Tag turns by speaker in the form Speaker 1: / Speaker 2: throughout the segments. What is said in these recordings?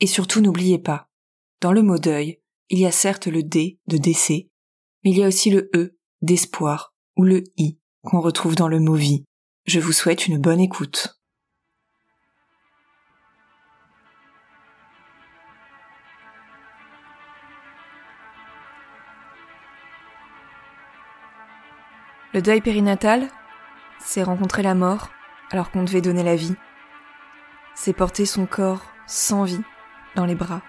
Speaker 1: Et surtout n'oubliez pas, dans le mot deuil, il y a certes le D de décès, mais il y a aussi le E d'espoir ou le I qu'on retrouve dans le mot vie. Je vous souhaite une bonne écoute. Le deuil périnatal, c'est rencontrer la mort alors qu'on devait donner la vie. C'est porter son corps sans vie dans les bras.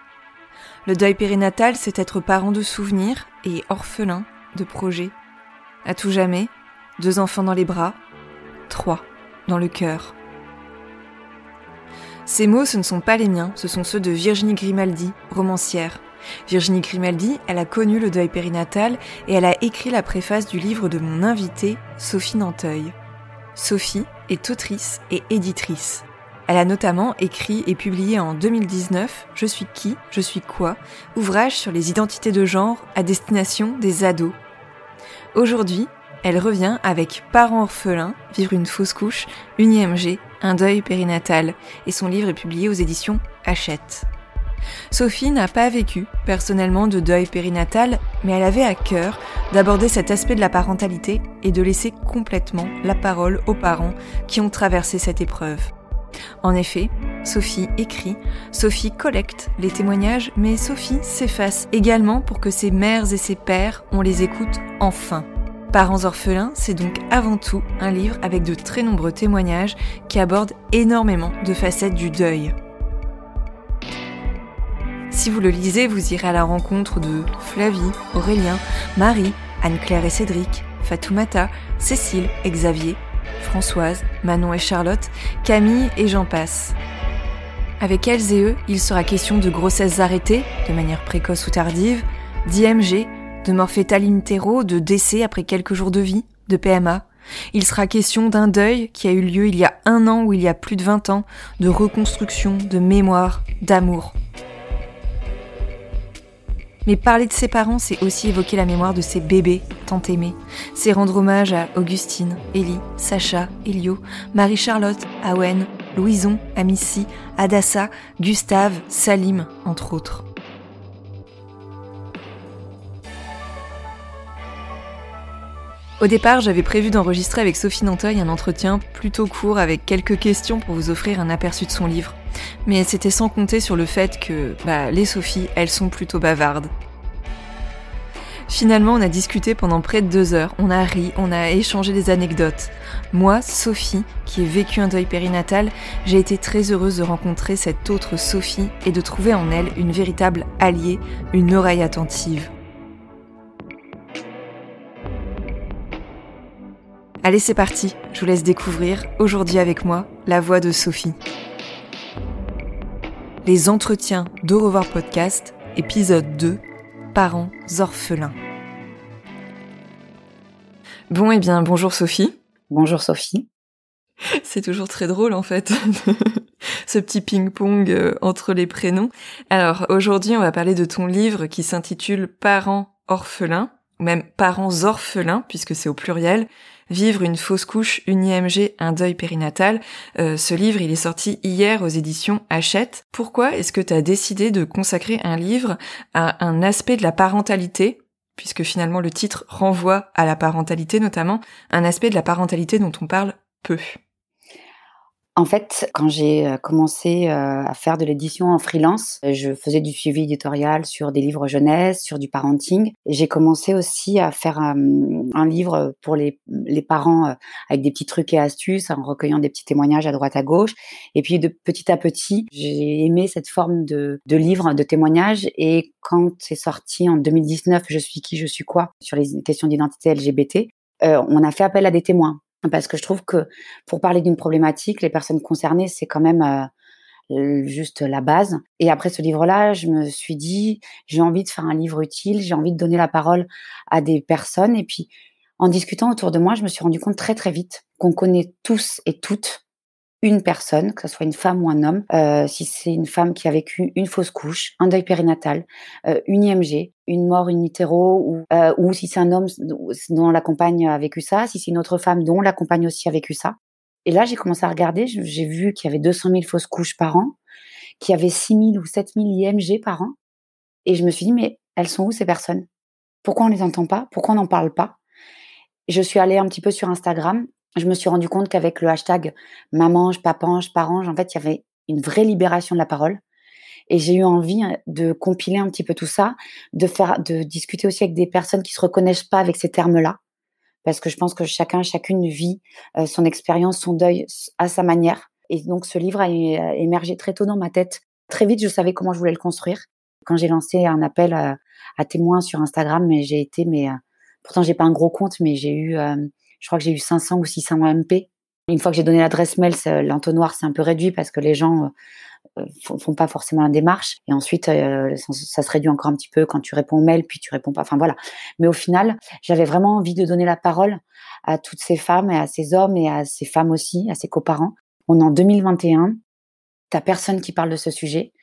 Speaker 1: Le deuil périnatal, c'est être parent de souvenirs et orphelin de projets. À tout jamais, deux enfants dans les bras, trois dans le cœur. Ces mots, ce ne sont pas les miens, ce sont ceux de Virginie Grimaldi, romancière. Virginie Grimaldi, elle a connu le deuil périnatal et elle a écrit la préface du livre de mon invitée, Sophie Nanteuil. Sophie est autrice et éditrice. Elle a notamment écrit et publié en 2019 Je suis qui, je suis quoi, ouvrage sur les identités de genre à destination des ados. Aujourd'hui, elle revient avec Parents orphelins, vivre une fausse couche, une IMG, un deuil périnatal, et son livre est publié aux éditions Hachette. Sophie n'a pas vécu personnellement de deuil périnatal, mais elle avait à cœur d'aborder cet aspect de la parentalité et de laisser complètement la parole aux parents qui ont traversé cette épreuve. En effet, Sophie écrit, Sophie collecte les témoignages, mais Sophie s'efface également pour que ses mères et ses pères, on les écoute enfin. Parents orphelins, c'est donc avant tout un livre avec de très nombreux témoignages qui abordent énormément de facettes du deuil. Si vous le lisez, vous irez à la rencontre de Flavie, Aurélien, Marie, Anne-Claire et Cédric, Fatoumata, Cécile et Xavier, Françoise, Manon et Charlotte, Camille et j'en passe. Avec elles et eux, il sera question de grossesses arrêtées, de manière précoce ou tardive, d'IMG, de mort fétale in de décès après quelques jours de vie, de PMA. Il sera question d'un deuil qui a eu lieu il y a un an ou il y a plus de 20 ans, de reconstruction, de mémoire, d'amour. Mais parler de ses parents, c'est aussi évoquer la mémoire de ses bébés tant aimés. C'est rendre hommage à Augustine, Ellie, Sacha, Elio, Marie-Charlotte, Awen, Louison, Amici, Adassa, Gustave, Salim, entre autres. Au départ, j'avais prévu d'enregistrer avec Sophie Nanteuil un entretien plutôt court avec quelques questions pour vous offrir un aperçu de son livre. Mais c'était sans compter sur le fait que bah, les Sophies, elles sont plutôt bavardes. Finalement, on a discuté pendant près de deux heures, on a ri, on a échangé des anecdotes. Moi, Sophie, qui ai vécu un deuil périnatal, j'ai été très heureuse de rencontrer cette autre Sophie et de trouver en elle une véritable alliée, une oreille attentive. Allez, c'est parti, je vous laisse découvrir aujourd'hui avec moi la voix de Sophie. Les entretiens d'Au revoir podcast, épisode 2, parents orphelins. Bon, et eh bien, bonjour Sophie.
Speaker 2: Bonjour Sophie.
Speaker 1: C'est toujours très drôle en fait, ce petit ping-pong euh, entre les prénoms. Alors aujourd'hui, on va parler de ton livre qui s'intitule Parents orphelins, ou même Parents orphelins, puisque c'est au pluriel, Vivre une fausse couche, une IMG, un deuil périnatal. Euh, ce livre, il est sorti hier aux éditions Hachette. Pourquoi est-ce que tu as décidé de consacrer un livre à un aspect de la parentalité puisque finalement le titre renvoie à la parentalité notamment, un aspect de la parentalité dont on parle peu?
Speaker 2: En fait, quand j'ai euh, commencé euh, à faire de l'édition en freelance, euh, je faisais du suivi éditorial sur des livres jeunesse, sur du parenting. J'ai commencé aussi à faire un, livre pour les, parents avec des petits trucs et astuces, en recueillant des petits témoignages à droite à gauche. Et puis de petit à petit, j'ai aimé cette forme de livre, de témoignage. Et quand c'est sorti en 2019, Je suis qui, je suis quoi, sur les questions d'identité LGBT, on a fait appel à des témoins parce que je trouve que pour parler d'une problématique, les personnes concernées, c'est quand même euh, juste la base. Et après ce livre-là, je me suis dit, j'ai envie de faire un livre utile, j'ai envie de donner la parole à des personnes. Et puis, en discutant autour de moi, je me suis rendu compte très très vite qu'on connaît tous et toutes une personne, que ce soit une femme ou un homme, euh, si c'est une femme qui a vécu une fausse couche, un deuil périnatal, euh, une IMG, une mort in utero, ou, euh, ou si c'est un homme dont la compagne a vécu ça, si c'est une autre femme dont la compagne aussi a vécu ça. Et là, j'ai commencé à regarder, j'ai vu qu'il y avait 200 000 fausses couches par an, qu'il y avait 6 000 ou 7 000 IMG par an. Et je me suis dit, mais elles sont où ces personnes? Pourquoi on les entend pas? Pourquoi on n'en parle pas? Je suis allée un petit peu sur Instagram je me suis rendu compte qu'avec le hashtag mamange, papange, parange, en fait, il y avait une vraie libération de la parole. Et j'ai eu envie hein, de compiler un petit peu tout ça, de faire, de discuter aussi avec des personnes qui se reconnaissent pas avec ces termes-là, parce que je pense que chacun, chacune vit euh, son expérience, son deuil à sa manière. Et donc, ce livre a émergé très tôt dans ma tête. Très vite, je savais comment je voulais le construire. Quand j'ai lancé un appel à, à témoins sur Instagram, mais j'ai été, mais euh, pourtant j'ai pas un gros compte, mais j'ai eu euh, je crois que j'ai eu 500 ou 600 MP. Une fois que j'ai donné l'adresse mail, l'entonnoir s'est un peu réduit parce que les gens euh, euh, font pas forcément la démarche. Et ensuite, euh, ça se réduit encore un petit peu quand tu réponds au mail, puis tu réponds pas. Enfin voilà. Mais au final, j'avais vraiment envie de donner la parole à toutes ces femmes et à ces hommes et à ces femmes aussi, à ces coparents. On est en 2021 t'as personne qui parle de ce sujet.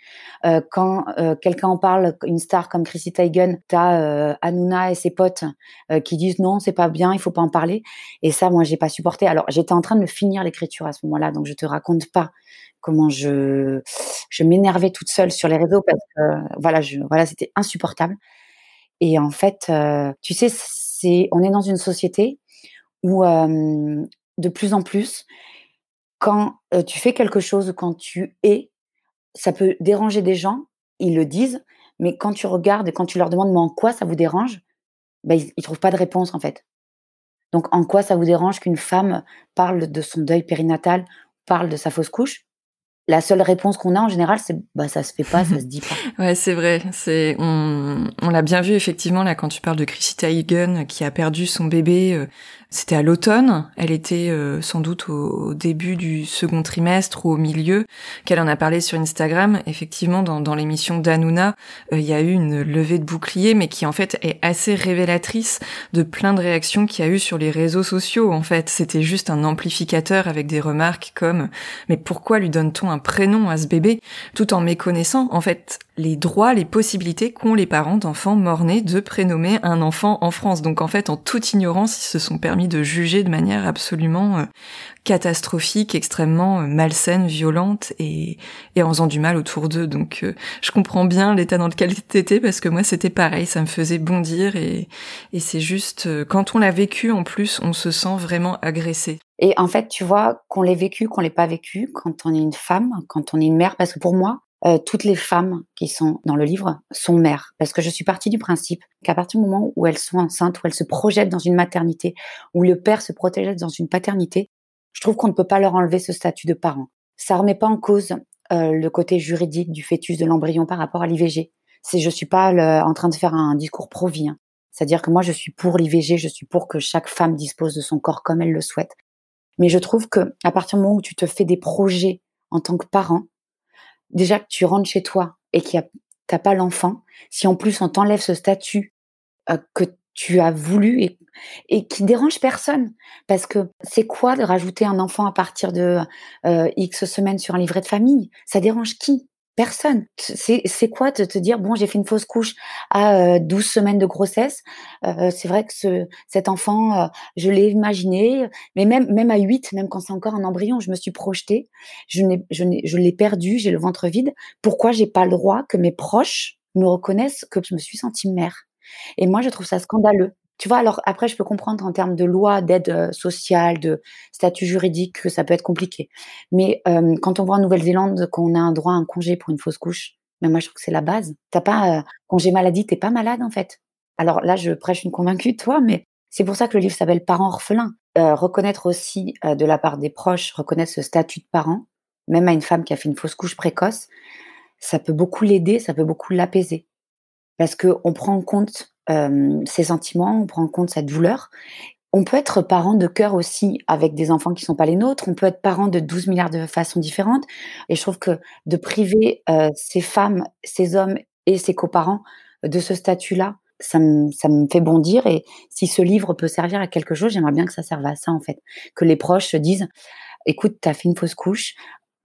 Speaker 2: Euh, quand euh, quelqu'un en parle, une star comme Chrissy Teigen, t'as euh, Hanouna et ses potes euh, qui disent non, c'est pas bien, il faut pas en parler. Et ça, moi, j'ai pas supporté. Alors, j'étais en train de finir l'écriture à ce moment-là, donc je te raconte pas comment je je m'énervais toute seule sur les réseaux parce que voilà, voilà, c'était insupportable. Et en fait, tu sais, c'est on est dans une société où de plus en plus quand tu fais quelque chose, quand tu es, ça peut déranger des gens, ils le disent, mais quand tu regardes et quand tu leur demandes mais en quoi ça vous dérange, ben, ils, ne trouvent pas de réponse en fait. Donc en quoi ça vous dérange qu'une femme parle de son deuil périnatal, parle de sa fausse couche? La seule réponse qu'on a en général, c'est bah ça se fait pas, ça se dit pas.
Speaker 1: ouais, c'est vrai. C'est on, on l'a bien vu effectivement là quand tu parles de Chrissy Teigen qui a perdu son bébé. Euh, c'était à l'automne. Elle était euh, sans doute au, début du second trimestre ou au milieu. Qu'elle en a parlé sur Instagram. Effectivement, dans, dans l'émission d'Anouna, euh, il y a eu une levée de bouclier, mais qui en fait est assez révélatrice de plein de réactions qu'il y a eu sur les réseaux sociaux. En fait, c'était juste un amplificateur avec des remarques comme mais pourquoi lui donne-t-on un prénom à ce bébé, tout en méconnaissant en fait les droits, les possibilités qu'ont les parents d'enfants morts-nés de prénommer un enfant en France. Donc en fait, en toute ignorance, ils se sont permis de juger de manière absolument euh, catastrophique, extrêmement euh, malsaine, violente et, en faisant du mal autour d'eux. Donc euh, je comprends bien l'état dans lequel t'étais parce que moi c'était pareil, ça me faisait bondir et, et c'est juste quand on l'a vécu en plus, on se sent vraiment agressé.
Speaker 2: Et en fait, tu vois, qu'on l'ait vécu, qu'on l'ait pas vécu, quand on est une femme, quand on est une mère, parce que pour moi, euh, toutes les femmes qui sont dans le livre sont mères. Parce que je suis partie du principe qu'à partir du moment où elles sont enceintes, où elles se projettent dans une maternité, où le père se protège dans une paternité, je trouve qu'on ne peut pas leur enlever ce statut de parent. Ça remet pas en cause euh, le côté juridique du fœtus, de l'embryon par rapport à l'IVG. C'est, je suis pas en train de faire un discours pro-vie. Hein. C'est-à-dire que moi, je suis pour l'IVG, je suis pour que chaque femme dispose de son corps comme elle le souhaite. Mais je trouve que à partir du moment où tu te fais des projets en tant que parent, déjà que tu rentres chez toi et qu'il t'as pas l'enfant, si en plus on t'enlève ce statut euh, que tu as voulu et, et qui dérange personne, parce que c'est quoi de rajouter un enfant à partir de euh, X semaines sur un livret de famille? Ça dérange qui? Personne. C'est quoi de te dire, bon, j'ai fait une fausse couche à 12 euh, semaines de grossesse. Euh, c'est vrai que ce, cet enfant, euh, je l'ai imaginé, mais même, à 8, même quand c'est encore un embryon, je me suis projetée. Je l'ai perdu, j'ai le ventre vide. Pourquoi j'ai pas le droit que mes proches me reconnaissent que je me suis sentie mère? Et moi, je trouve ça scandaleux. Tu vois, alors après, je peux comprendre en termes de loi, d'aide euh, sociale, de statut juridique, que ça peut être compliqué. Mais euh, quand on voit en Nouvelle-Zélande qu'on a un droit à un congé pour une fausse couche, mais moi, je trouve que c'est la base. T'as pas euh, congé maladie, t'es pas malade en fait. Alors là, je prêche une convaincue, toi, mais c'est pour ça que le livre s'appelle Parents orphelins. reconnaître aussi de la part des proches, reconnaître ce statut de parent, même à une femme qui a fait une fausse couche précoce, ça peut beaucoup l'aider, ça peut beaucoup l'apaiser. Parce qu'on prend en compte ses sentiments, on prend en compte sa douleur On peut être parent de cœur aussi avec des enfants qui ne sont pas les nôtres. On peut être parent de 12 milliards de façons différentes. Et je trouve que de priver euh, ces femmes, ces hommes et ces coparents de ce statut-là, ça me, fait bondir. Et si ce livre peut servir à quelque chose, j'aimerais bien que ça serve à ça, en fait. Que les proches se disent, écoute, tu as fait une fausse couche.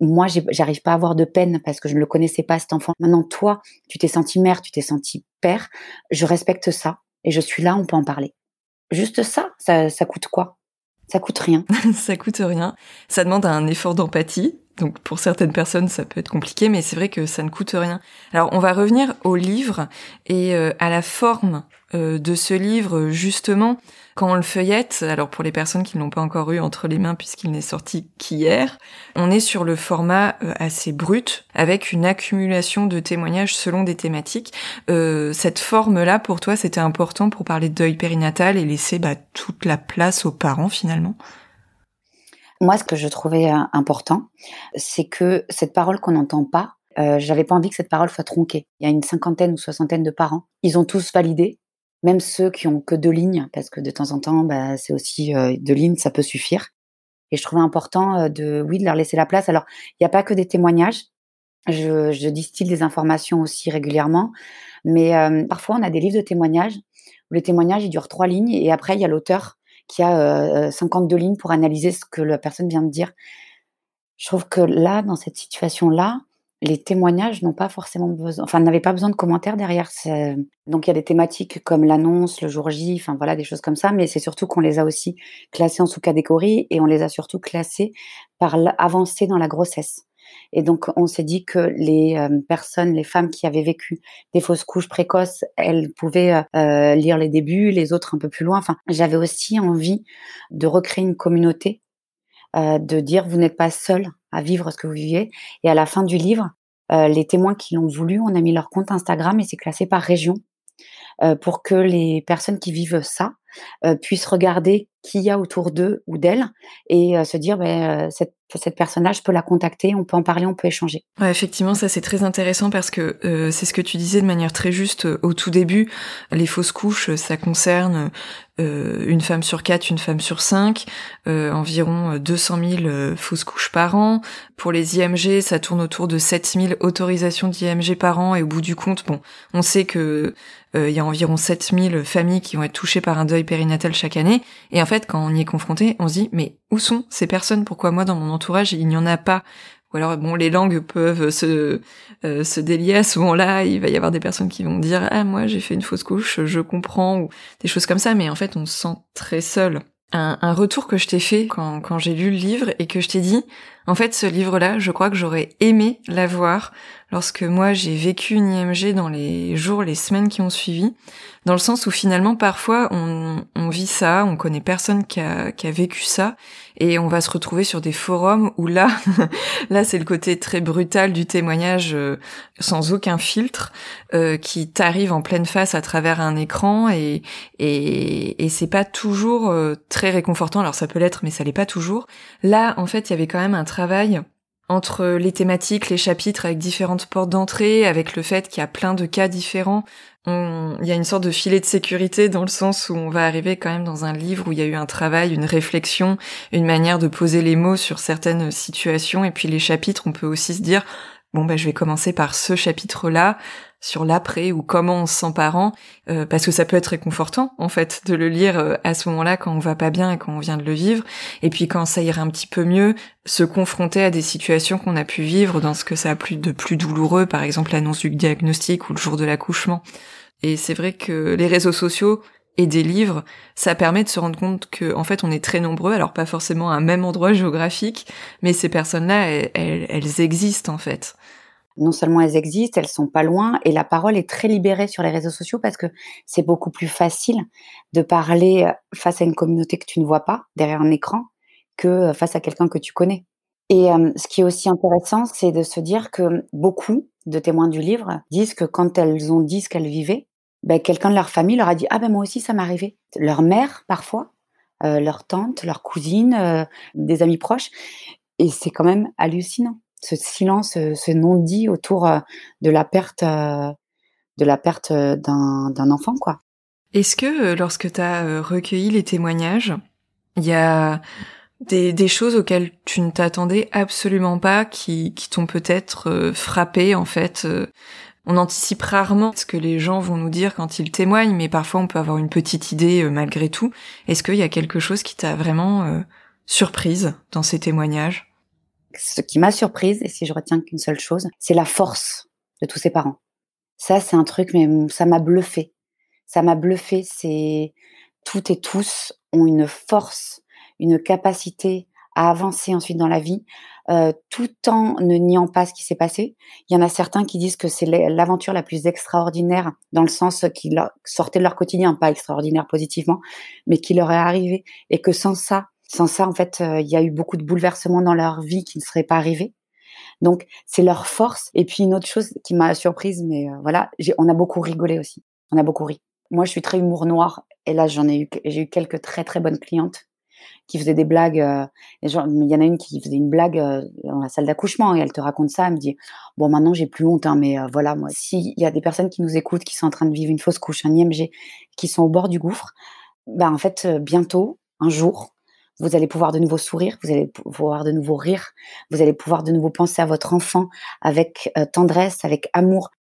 Speaker 2: Moi, j'arrive pas à avoir de peine parce que je ne le connaissais pas, cet enfant. Maintenant, toi, tu t'es senti mère, tu t'es senti Je respecte ça et je suis là, on peut en parler. Juste ça, ça, coûte quoi? Ça coûte rien.
Speaker 1: ça coûte rien. Ça demande un effort d'empathie. Donc pour certaines personnes, ça peut être compliqué, mais c'est vrai que ça ne coûte rien. Alors on va revenir au livre et euh, à la forme euh, de ce livre, justement, quand on le feuillette, alors pour les personnes qui ne l'ont pas encore eu entre les mains puisqu'il n'est sorti qu'hier, on est sur le format euh, assez brut, avec une accumulation de témoignages selon des thématiques. Cette forme-là, pour toi, c'était important pour parler de deuil périnatal et laisser bah, toute la place aux parents finalement?
Speaker 2: Moi, ce que je trouvais important, c'est que cette parole qu'on n'entend pas, euh, j'avais pas envie que cette parole soit tronquée. Il y a une cinquantaine ou soixantaine de parents. Ils ont tous validé même ceux qui ont que deux lignes, parce que de temps en temps, bah, c'est aussi euh, deux lignes, ça peut suffire. Et je trouvais important euh, de, oui, de leur laisser la place. Alors, il n'y a pas que des témoignages. Je, je, distille des informations aussi régulièrement, mais euh, parfois on a des livres de témoignages où les témoignages ils durent trois lignes et après il y a l'auteur qui a 52 lignes pour analyser ce que la personne vient de dire. Je trouve que là, dans cette situation-là, les témoignages n'ont pas forcément besoin, enfin, n'avaient pas besoin de commentaires derrière. Donc, il y a des thématiques comme l'annonce, le jour J, enfin, voilà, des choses comme ça, mais c'est surtout qu'on les a aussi classés en sous-catégories et on les a surtout classés par l'avancée dans la grossesse. Et donc, on s'est dit que les euh, personnes, les femmes qui avaient vécu des fausses couches précoces, elles pouvaient euh, euh, lire les débuts, les autres un peu plus loin. Enfin, j'avais aussi envie de recréer une communauté, de dire vous n'êtes pas seul à vivre ce que vous vivez. Et à la fin du livre, les témoins qui l'ont voulu, on a mis leur compte Instagram et c'est classé par région euh, pour que les personnes qui vivent ça euh, puissent regarder qui y a autour d'eux ou d'elles et se dire ben, cette, cette personne-là, je peux la contacter, on peut en parler, on peut échanger.
Speaker 1: Effectivement, ça c'est très intéressant parce que c'est ce que tu disais de manière très juste au tout début. Les fausses couches, ça concerne euh, une femme sur quatre, une femme sur cinq, euh, environ 200 000 fausses couches par an. Pour les IMG, ça tourne autour de 7 000 autorisations d'IMG par an. Et au bout du compte, bon, on sait que euh, y a environ 7 000 familles qui vont être touchées par un deuil périnatal chaque année. Et en fait, quand on y est confronté, on se dit, mais où sont ces personnes? Pourquoi moi, dans mon entourage, il n'y en a pas? Ou alors, bon, les langues peuvent se, euh, se délier à ce moment-là. Il va y avoir des personnes qui vont dire, ah, moi, j'ai fait une fausse couche, je comprends, ou des choses comme ça. Mais en fait, on se sent très seul. Un, un retour que je t'ai fait quand, quand j'ai lu le livre et que je t'ai dit, en fait, ce livre-là, je crois que j'aurais aimé l'avoir lorsque moi j'ai vécu une IMG dans les jours, les semaines qui ont suivi, dans le sens où finalement parfois on, on vit ça, on connaît personne qui a, qui a vécu ça, et on va se retrouver sur des forums où là, là c'est le côté très brutal du témoignage euh, sans aucun filtre euh, qui t'arrive en pleine face à travers un écran et et, et c'est pas toujours euh, très réconfortant. Alors ça peut l'être, mais ça l'est pas toujours. Là, en fait, il y avait quand même un travail entre les thématiques, les chapitres avec différentes portes d'entrée, avec le fait qu'il y a plein de cas différents, il y a une sorte de filet de sécurité dans le sens où on va arriver quand même dans un livre où il y a eu un travail, une réflexion, une manière de poser les mots sur certaines situations. Et puis les chapitres, on peut aussi se dire, bon ben je vais commencer par ce chapitre-là, sur l'après ou comment on se sent parent, euh, parce que ça peut être réconfortant en fait de le lire euh, à ce moment-là quand on va pas bien et quand on vient de le vivre, et puis quand ça ira un petit peu mieux, se confronter à des situations qu'on a pu vivre dans ce que ça a plus de plus douloureux, par exemple l'annonce du diagnostic ou le jour de l'accouchement. Et c'est vrai que les réseaux sociaux et des livres, ça permet de se rendre compte que en fait on est très nombreux, alors pas forcément à un même endroit géographique, mais ces personnes-là, elles, elles existent en fait
Speaker 2: non seulement elles existent, elles sont pas loin et la parole est très libérée sur les réseaux sociaux parce que c'est beaucoup plus facile de parler euh, face à une communauté que tu ne vois pas derrière un écran que euh, face à quelqu'un que tu connais. Et euh, ce qui est aussi intéressant, c'est de se dire que beaucoup de témoins du livre disent que quand elles ont dit ce qu'elles vivaient, ben, quelqu'un de leur famille leur a dit ah ben moi aussi ça m'est arrivé. Leur mère parfois, leur tante, leur cousine, des amis proches, et c'est quand même hallucinant ce silence, ce non-dit autour de la perte, de la perte d'un enfant, quoi.
Speaker 1: Est-ce que lorsque tu as recueilli les témoignages, il y a des, choses auxquelles tu ne t'attendais absolument pas, qui, qui t'ont peut-être euh, frappé en fait. Euh, on anticipe rarement ce que les gens vont nous dire quand ils témoignent, mais parfois on peut avoir une petite idée euh, malgré tout. Est-ce qu'il y a quelque chose qui t'a vraiment surprise dans ces témoignages?
Speaker 2: Ce qui m'a surprise, et si je retiens qu'une seule chose, c'est la force de tous ces parents. Ça, c'est un truc, mais ça m'a bluffé. Ça m'a bluffé. C'est toutes et tous ont une force une capacité à avancer ensuite dans la vie, euh, tout en ne niant pas ce qui s'est passé. Il y en a certains qui disent que c'est l'aventure la plus extraordinaire dans le sens qu'ils sortaient de leur quotidien, pas extraordinaire positivement, mais qui leur est arrivé et que sans ça, sans ça, en fait, euh, il y a eu beaucoup de bouleversements dans leur vie qui ne seraient pas arrivés. Donc, c'est leur force. Et puis, une autre chose qui m'a surprise, mais euh, voilà, on a beaucoup rigolé aussi. On a beaucoup ri. Moi, je suis très humour noir. Et là, j'en ai eu, j'ai eu quelques très, très bonnes clientes qui faisait des blagues. Euh, il y en a une qui faisait une blague dans la salle d'accouchement et elle te raconte ça. Elle me dit Bon, maintenant j'ai plus honte, hein, mais voilà, moi, s'il y a des personnes qui nous écoutent, qui sont en train de vivre une fausse couche, un IMG, qui sont au bord du gouffre, ben, en fait, bientôt, un jour, vous allez pouvoir de nouveau sourire, vous allez pouvoir de nouveau rire, vous allez pouvoir de nouveau penser à votre enfant avec tendresse, avec amour.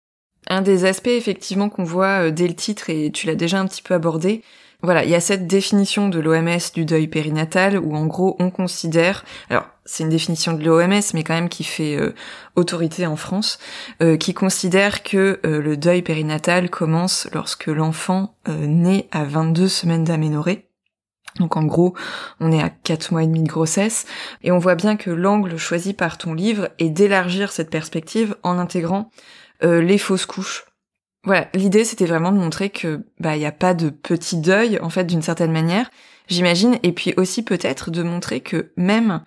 Speaker 1: Un des aspects effectivement qu'on voit dès le titre, et tu l'as déjà un petit peu abordé, voilà, il y a cette définition de l'OMS du deuil périnatal où en gros on considère, alors c'est une définition de l'OMS mais quand même qui fait euh, autorité en France, euh, qui considère que euh, le deuil périnatal commence lorsque l'enfant naît à 22 semaines d'aménorrhée. Donc en gros, on est à 4 mois et demi de grossesse, et on voit bien que l'angle choisi par ton livre est d'élargir cette perspective en intégrant les fausses couches. Voilà, l'idée c'était vraiment de montrer que bah il y a pas de petit deuil en fait d'une certaine manière, j'imagine, et puis aussi peut-être de montrer que même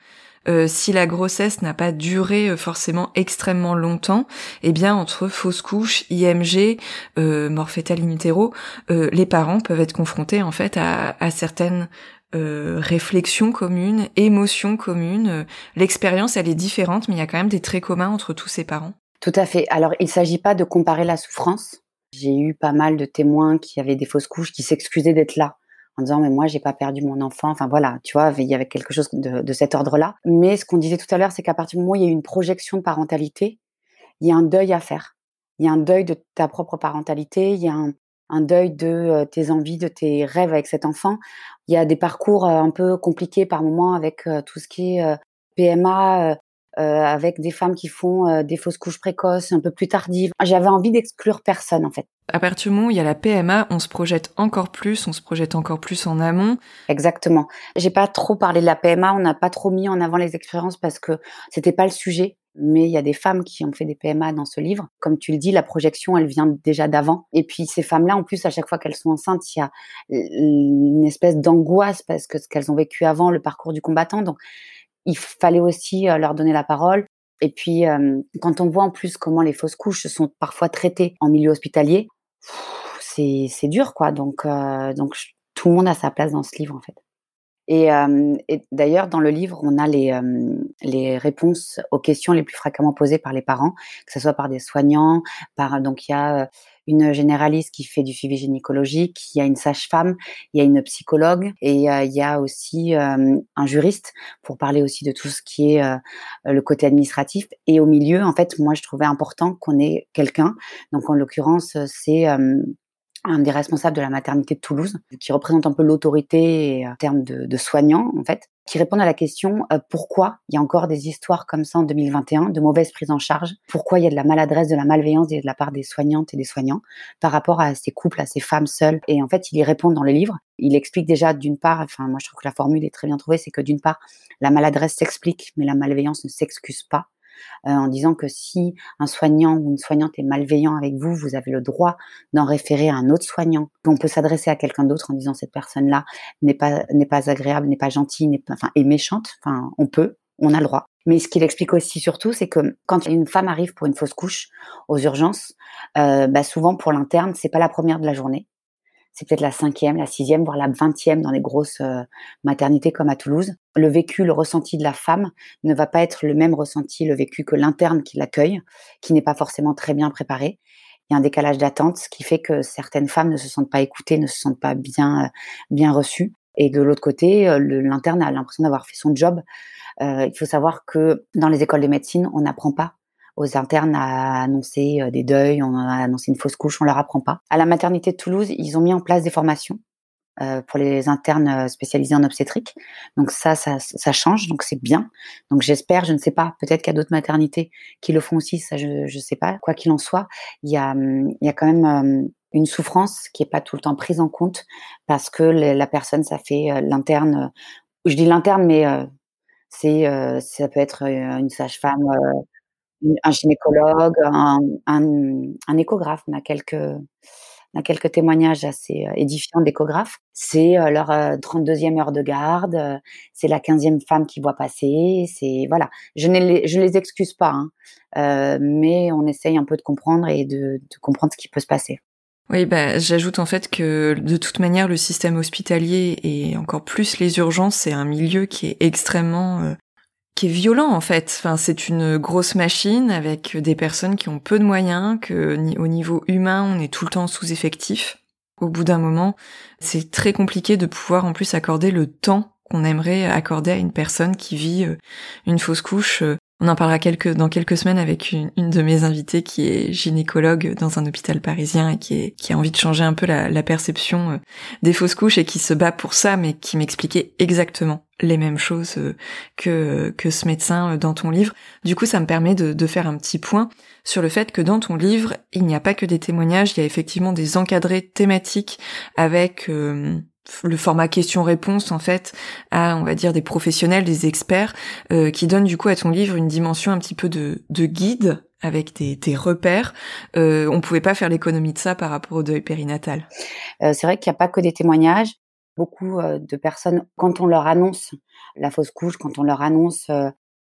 Speaker 1: euh, si la grossesse n'a pas duré euh, forcément extrêmement longtemps, eh bien entre fausse couche, IMG, euh, mort fétale in utero, euh, les parents peuvent être confrontés en fait à, à certaines réflexions communes, émotions communes. L'expérience elle est différente, mais il y a quand même des traits communs entre tous ces parents.
Speaker 2: Tout à fait. Alors il s'agit pas de comparer la souffrance j'ai eu pas mal de témoins qui avaient des fausses couches, qui s'excusaient d'être là en disant mais moi j'ai pas perdu mon enfant. Enfin voilà, tu vois, il y avait quelque chose de, cet ordre-là. Mais ce qu'on disait tout à l'heure, c'est qu'à partir du moment où il y a une projection de parentalité, il y a un deuil à faire. Il y a un deuil de ta propre parentalité, il y a un, deuil de euh, tes envies, de tes rêves avec cet enfant. Il y a des parcours euh, un peu compliqués par moments avec euh, tout ce qui est PMA, avec des femmes qui font des fausses couches précoces un peu plus tardives. J'avais envie d'exclure personne en fait.
Speaker 1: À partir du moment où il y a la PMA, on se projette encore plus, on se projette encore plus en amont.
Speaker 2: Exactement. J'ai pas trop parlé de la PMA, on n'a pas trop mis en avant les expériences parce que c'était pas le sujet. Mais il y a des femmes qui ont fait des PMA dans ce livre. Comme tu le dis, la projection, elle vient déjà d'avant. Et puis ces femmes-là, en plus, à chaque fois qu'elles sont enceintes, il y a une espèce d'angoisse parce que ce qu'elles ont vécu avant, le parcours du combattant. Donc il fallait aussi euh, leur donner la parole. Et puis, euh, quand on voit en plus comment les fausses couches sont parfois traitées en milieu hospitalier, c'est dur, quoi. Donc, euh, donc, tout le monde a sa place dans ce livre, en fait. Et, et d'ailleurs, dans le livre, on a les, les réponses aux questions les plus fréquemment posées par les parents, que ce soit par des soignants, par donc il y a une généraliste qui fait du suivi gynécologique, il y a une sage-femme, il y a une psychologue et euh, il y a aussi euh, un juriste pour parler aussi de tout ce qui est euh, le côté administratif. Et au milieu, en fait, moi, je trouvais important qu'on ait quelqu'un. Donc, en l'occurrence, c'est un des responsables de la maternité de Toulouse, qui représente un peu l'autorité en termes de, soignants, en fait, qui répond à la question euh, pourquoi il y a encore des histoires comme ça en 2021, de mauvaise prise en charge, pourquoi il y a de la maladresse, de la malveillance de la part des soignantes et des soignants par rapport à ces couples, à ces femmes seules? Et en fait, il y répond dans le livre. Il explique déjà d'une part, enfin moi je trouve que la formule est très bien trouvée, c'est que d'une part, la maladresse s'explique, mais la malveillance ne s'excuse pas. Euh, en disant que si un soignant ou une soignante est malveillant avec vous, vous avez le droit d'en référer à un autre soignant. On peut s'adresser à quelqu'un d'autre en disant cette personne-là n'est pas n'est pas agréable, n'est pas gentille, n'est pas, enfin est méchante. Enfin, on peut, on a le droit. Mais ce qu'il explique aussi surtout, c'est que quand une femme arrive pour une fausse couche aux urgences, euh, bah souvent pour l'interne, c'est pas la première de la journée c'est peut-être la cinquième, la sixième, voire la vingtième dans les grosses euh, maternités comme à Toulouse. Le vécu, le ressenti de la femme ne va pas être le même ressenti, le vécu que l'interne qui l'accueille, qui n'est pas forcément très bien préparé. il y a un décalage d'attente, ce qui fait que certaines femmes ne se sentent pas écoutées, ne se sentent pas bien, bien reçues. Et de l'autre côté, l'interne a l'impression d'avoir fait son job. il faut savoir que dans les écoles de médecine, on n'apprend pas aux internes à annoncer des deuils, on a annoncé une fausse couche, on leur apprend pas. À la maternité de Toulouse, ils ont mis en place des formations euh, pour les internes euh, spécialisés en obstétrique. Donc ça, ça, ça change, donc c'est bien. Donc j'espère, je ne sais pas, peut-être qu'il y a d'autres maternités qui le font aussi, ça je ne sais pas. Quoi qu'il en soit, il y a, hum, il y a quand même hum, une souffrance qui est pas tout le temps prise en compte parce que la personne, ça fait euh, l'interne. Je dis l'interne, mais c'est ça peut être une sage-femme, un gynécologue, un, un, un, échographe. On a quelques a quelques témoignages assez euh, édifiants d'échographes. C'est euh, leur 32e euh, heure de garde, c'est la 15e femme qui voit passer, c'est voilà. Je ne les, excuse pas, hein, mais on essaye un peu de comprendre et de, de comprendre ce qui peut se passer.
Speaker 1: Oui, bah, j'ajoute en fait que de toute manière, le système hospitalier et encore plus les urgences, c'est un milieu qui est extrêmement qui est violent en fait. Enfin, c'est une grosse machine avec des personnes qui ont peu de moyens, que au niveau humain, on est tout le temps sous effectif. Au bout d'un moment, c'est très compliqué de pouvoir en plus accorder le temps qu'on aimerait accorder à une personne qui vit euh, une fausse couche euh, on en parlera dans quelques semaines avec une, de mes invitées qui est gynécologue dans un hôpital parisien et qui a envie de changer un peu la, perception euh, des fausses couches et qui se bat pour ça, mais qui m'expliquait exactement les mêmes choses euh, que, que ce médecin euh, dans ton livre. Du coup, ça me permet de, de faire un petit point sur le fait que dans ton livre, il n'y a pas que des témoignages, il y a effectivement des encadrés thématiques avec le format question-réponse en fait à on va dire des professionnels, des experts euh, qui donnent du coup à ton livre une dimension un petit peu de, de guide avec des, des repères. Euh, on pouvait pas faire l'économie de ça par rapport au deuil périnatal.
Speaker 2: Euh, c'est vrai qu'il n'y a pas que des témoignages. Beaucoup euh, de personnes, quand on leur annonce la fausse couche, quand on leur annonce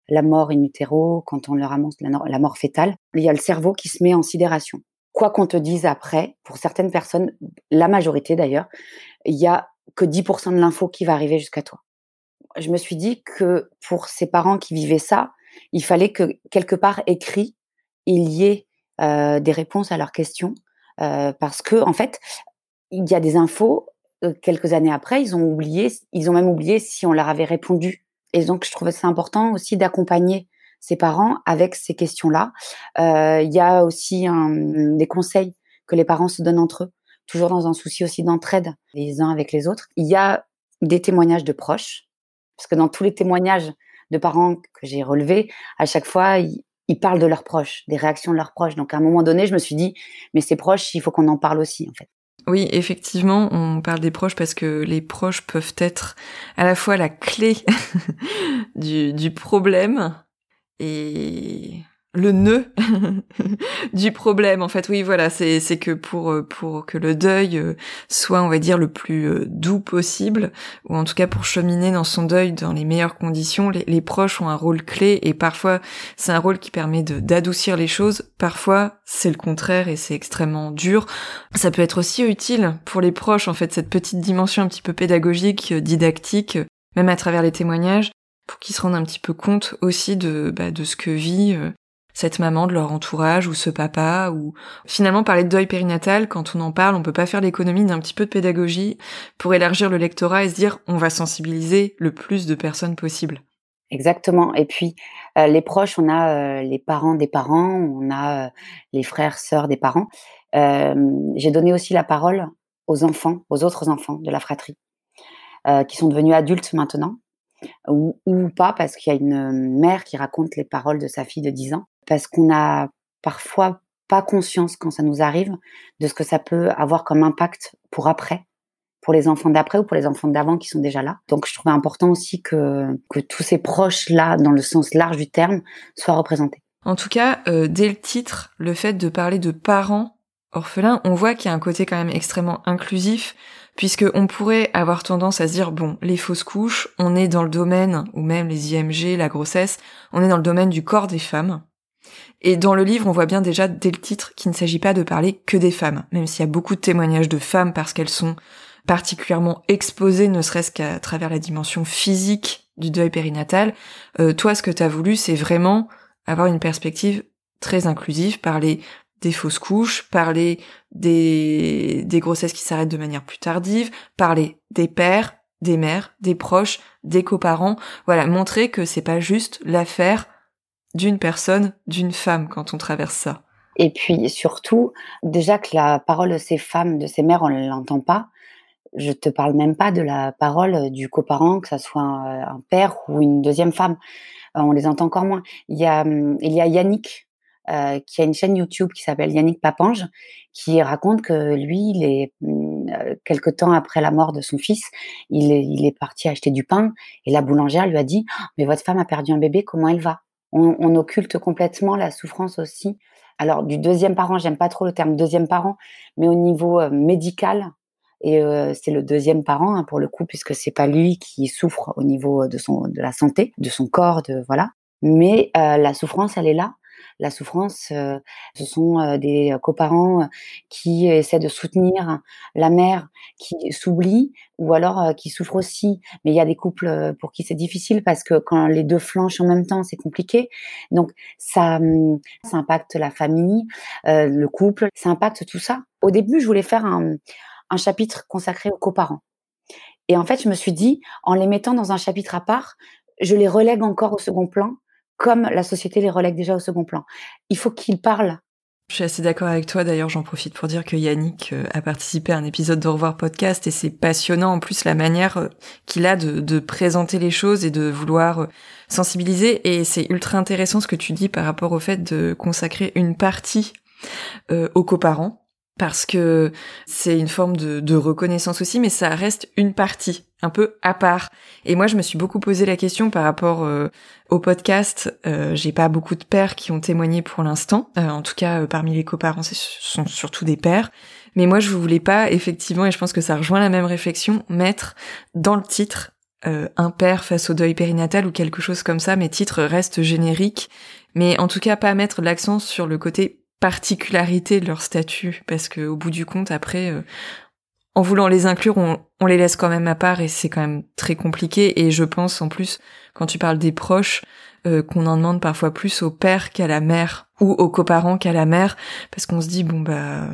Speaker 2: la mort in utero, quand on leur annonce la, la mort fétale, il y a le cerveau qui se met en sidération quoi qu'on te dise après, pour certaines personnes, la majorité d'ailleurs, il y a que 10% de l'info qui va arriver jusqu'à toi. Je me suis dit que pour ces parents qui vivaient ça, il fallait que quelque part écrit, il y ait euh, des réponses à leurs questions, euh, parce que en fait, il y a des infos. Euh, quelques années après, ils ont oublié, ils ont même oublié si on leur avait répondu. Et donc, je trouvais ça important aussi d'accompagner ces parents avec ces questions-là. Il y a aussi des conseils que les parents se donnent entre eux toujours dans un souci aussi d'entraide les uns avec les autres. Il y a des témoignages de proches, parce que dans tous les témoignages de parents que j'ai relevés, à chaque fois, ils, parlent de leurs proches, des réactions de leurs proches. Donc à un moment donné, je me suis dit, mais ces proches, il faut qu'on en parle aussi, en fait.
Speaker 1: Oui, effectivement, on parle des proches parce que les proches peuvent être à la fois la clé du, problème et le nœud. Du problème en fait. Oui voilà c'est c'est que pour euh, pour que le deuil euh, soit on va dire le plus euh, doux possible ou en tout cas pour cheminer dans son deuil dans les meilleures conditions les, proches ont un rôle clé et parfois c'est un rôle qui permet de d'adoucir les choses. Parfois c'est le contraire et c'est extrêmement dur. Ça peut être aussi utile pour les proches en fait cette petite dimension un petit peu pédagogique didactique même à travers les témoignages pour qu'ils se rendent un petit peu compte aussi de bah, de ce que vit cette maman de leur entourage ou ce papa ou finalement parler de deuil périnatal quand on en parle on peut pas faire l'économie d'un petit peu de pédagogie pour élargir le lectorat et se dire on va sensibiliser le plus de personnes possible.
Speaker 2: Exactement. Et puis euh, les proches, on a euh, les parents des parents, on a euh, les frères sœurs des parents. J'ai donné aussi la parole aux enfants, aux autres enfants de la fratrie, qui sont devenus adultes maintenant, ou, ou pas parce qu'il y a une mère qui raconte les paroles de sa fille de 10 ans parce qu'on a parfois pas conscience quand ça nous arrive de ce que ça peut avoir comme impact pour après, pour les enfants d'après ou pour les enfants d'avant qui sont déjà là. Donc je trouvais important aussi que, que tous ces proches-là, dans le sens large du terme, soient représentés.
Speaker 1: En tout cas, euh, dès le titre, le fait de parler de parents orphelins, on voit qu'il y a un côté quand même extrêmement inclusif, puisque on pourrait avoir tendance à se dire bon, les fausses couches, on est dans le domaine, ou même les IMG, la grossesse, on est dans le domaine du corps des femmes. Et dans le livre, on voit bien déjà dès le titre qu'il ne s'agit pas de parler que des femmes, même s'il y a beaucoup de témoignages de femmes parce qu'elles sont particulièrement exposées, ne serait-ce qu'à travers la dimension physique du deuil périnatal. Euh, toi, ce que tu as voulu, c'est vraiment avoir une perspective très inclusive, parler des fausses couches, parler des, des grossesses qui s'arrêtent de manière plus tardive, parler des pères, des mères, des proches, des coparents. Voilà, montrer que c'est pas juste l'affaire d'une personne, d'une femme quand on traverse ça.
Speaker 2: Et puis surtout, déjà que la parole de ces femmes, de ces mères, on ne l'entend pas. Je te parle même pas de la parole du coparent, que ça soit un, père ou une deuxième femme. Euh, on les entend encore moins. Il y a, hum, Yannick, euh, qui a une chaîne YouTube qui s'appelle Yannick Papange, qui raconte que lui, il est hum, euh, quelque temps après la mort de son fils, il est, il est parti acheter du pain et la boulangère lui a dit «Oh, "Mais votre femme a perdu un bébé, comment elle va? On, occulte complètement la souffrance aussi alors du deuxième parent, j'aime pas trop le terme deuxième parent, mais au niveau euh, médical, et euh, c'est le deuxième parent hein, pour le coup, puisque c'est pas lui qui souffre au niveau de son de la santé, de son corps, de voilà. Mais euh, la souffrance, elle est là la souffrance, euh, ce sont euh, des coparents euh, qui essaient de soutenir la mère qui s'oublie ou alors qui souffre aussi. Mais il y a des couples pour qui c'est difficile parce que quand les deux flanchent en même temps, c'est compliqué. Donc ça, hum, ça impacte la famille, le couple, ça impacte tout ça. Au début, je voulais faire un, un chapitre consacré aux coparents. Et en fait, je me suis dit, en les mettant dans un chapitre à part, je les relègue encore au second plan comme la société les relègue déjà au second plan. Il faut qu'ils parlent.
Speaker 1: Je suis assez d'accord avec toi. D'ailleurs, j'en profite pour dire que Yannick euh, a participé à un épisode de Revoir Podcast et c'est passionnant en plus la manière euh, qu'il a de, présenter les choses et de vouloir euh, sensibiliser. Et c'est ultra intéressant ce que tu dis par rapport au fait de consacrer une partie aux coparents parce que c'est une forme de, reconnaissance aussi, mais ça reste une partie, un peu à part. Et moi, je me suis beaucoup posé la question par rapport euh, au podcast. Euh, J'ai pas beaucoup de pères qui ont témoigné pour l'instant. Euh, en tout cas, parmi les coparents, ce sont surtout des pères. Mais moi, je voulais pas, effectivement, et je pense que ça rejoint la même réflexion, mettre dans le titre un père face au deuil périnatal ou quelque chose comme ça. Mes titres restent génériques, mais en tout cas pas mettre l'accent sur le côté particularité de leur statut, parce que au bout du compte, après, en voulant les inclure, on, les laisse quand même à part et c'est quand même très compliqué. Et je pense en plus, quand tu parles des proches, euh, qu'on en demande parfois plus au père qu'à la mère ou aux coparents qu'à la mère, parce qu'on se dit bon bah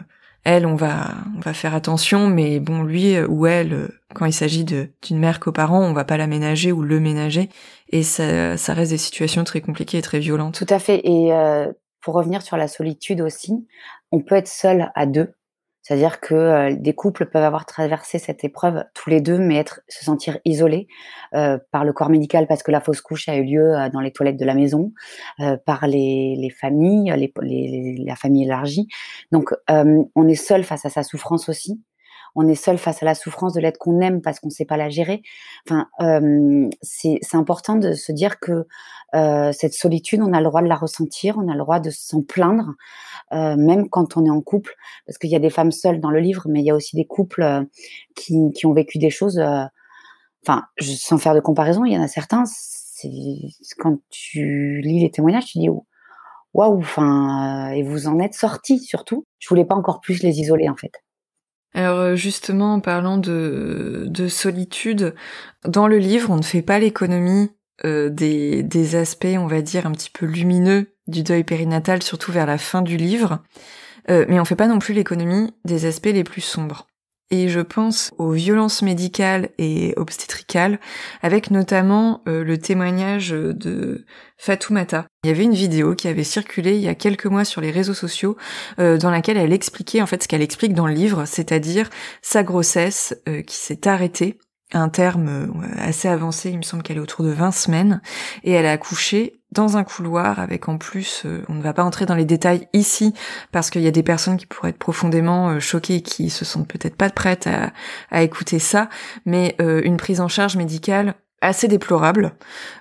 Speaker 1: elle, on va on va faire attention, mais bon lui ou elle, quand il s'agit d'une mère coparent, on va pas la ménager ou le ménager, et ça ça reste des situations très compliquées et très violentes.
Speaker 2: Tout à fait. Et euh, pour revenir sur la solitude aussi, on peut être seul à deux. C'est-à-dire que euh, des couples peuvent avoir traversé cette épreuve tous les deux, mais être se sentir isolés euh, par le corps médical parce que la fausse couche a eu lieu euh, dans les toilettes de la maison, par les, les familles, les, les, la famille élargie. Donc, on est seul face à sa souffrance aussi on est seul face à la souffrance de l'aide qu'on aime parce qu'on ne sait pas la gérer. Enfin, euh, c'est important de se dire que euh, cette solitude, on a le droit de la ressentir, on a le droit de s'en plaindre, euh, même quand on est en couple, parce qu'il y a des femmes seules dans le livre, mais il y a aussi des couples qui, qui, ont vécu des choses. Enfin, sans faire de comparaison, il y en a certains. Quand tu lis les témoignages, tu dis waouh, et vous en êtes sortis surtout. Je voulais pas encore plus les isoler en fait.
Speaker 1: Alors euh, justement, en parlant de, de solitude, dans le livre, on ne fait pas l'économie euh, des, des aspects, on va dire, un petit peu lumineux du deuil périnatal, surtout vers la fin du livre, euh, mais on fait pas non plus l'économie des aspects les plus sombres et je pense aux violences médicales et obstétricales, avec notamment euh, le témoignage de Fatoumata. Il y avait une vidéo qui avait circulé il y a quelques mois sur les réseaux sociaux, euh, dans laquelle elle expliquait en fait ce qu'elle explique dans le livre, c'est-à-dire sa grossesse euh, qui s'est arrêtée un terme assez avancé, il me semble qu'elle est autour de 20 semaines, et elle a accouché dans un couloir avec en plus, euh, on ne va pas entrer dans les détails ici parce qu'il y a des personnes qui pourraient être profondément euh, choquées et qui se sentent peut-être pas prêtes à, à écouter ça, mais euh, une prise en charge médicale assez déplorable,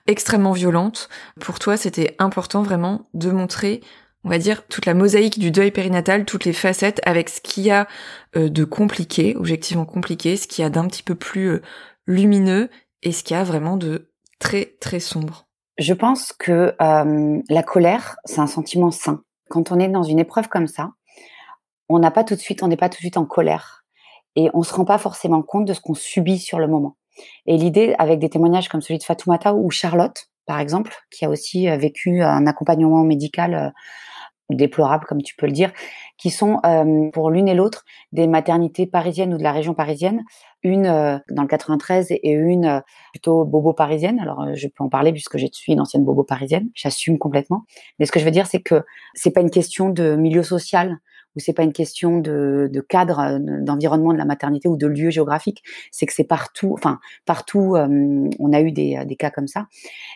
Speaker 1: extrêmement violente. Pour toi, c'était important vraiment de montrer on va dire, toute la mosaïque du deuil périnatal, toutes les facettes avec ce qu'il y a de compliqué, objectivement compliqué, ce qu'il y a d'un petit peu plus lumineux et ce qu'il y a vraiment de très très sombre.
Speaker 2: Je pense que euh, la colère, c'est un sentiment sain. Quand on est dans une épreuve comme ça, on n'a pas tout de suite, on n'est pas tout de suite en colère et on se rend pas forcément compte de ce qu'on subit sur le moment. Et l'idée, avec des témoignages comme celui de Fatoumata ou Charlotte, par exemple, qui a aussi euh, vécu un accompagnement médical déplorables, comme tu peux le dire, qui sont pour l'une et l'autre des maternités parisiennes ou de la région parisienne, une dans le 93 et une plutôt bobo parisienne. Alors je peux en parler puisque je suis une ancienne bobo parisienne, j'assume complètement. Mais ce que je veux dire, c'est que c'est pas une question de milieu social ou c'est pas une question de, de cadre, d'environnement de la maternité ou de lieu géographique. C'est que c'est partout, enfin partout, on a eu des, des cas comme ça.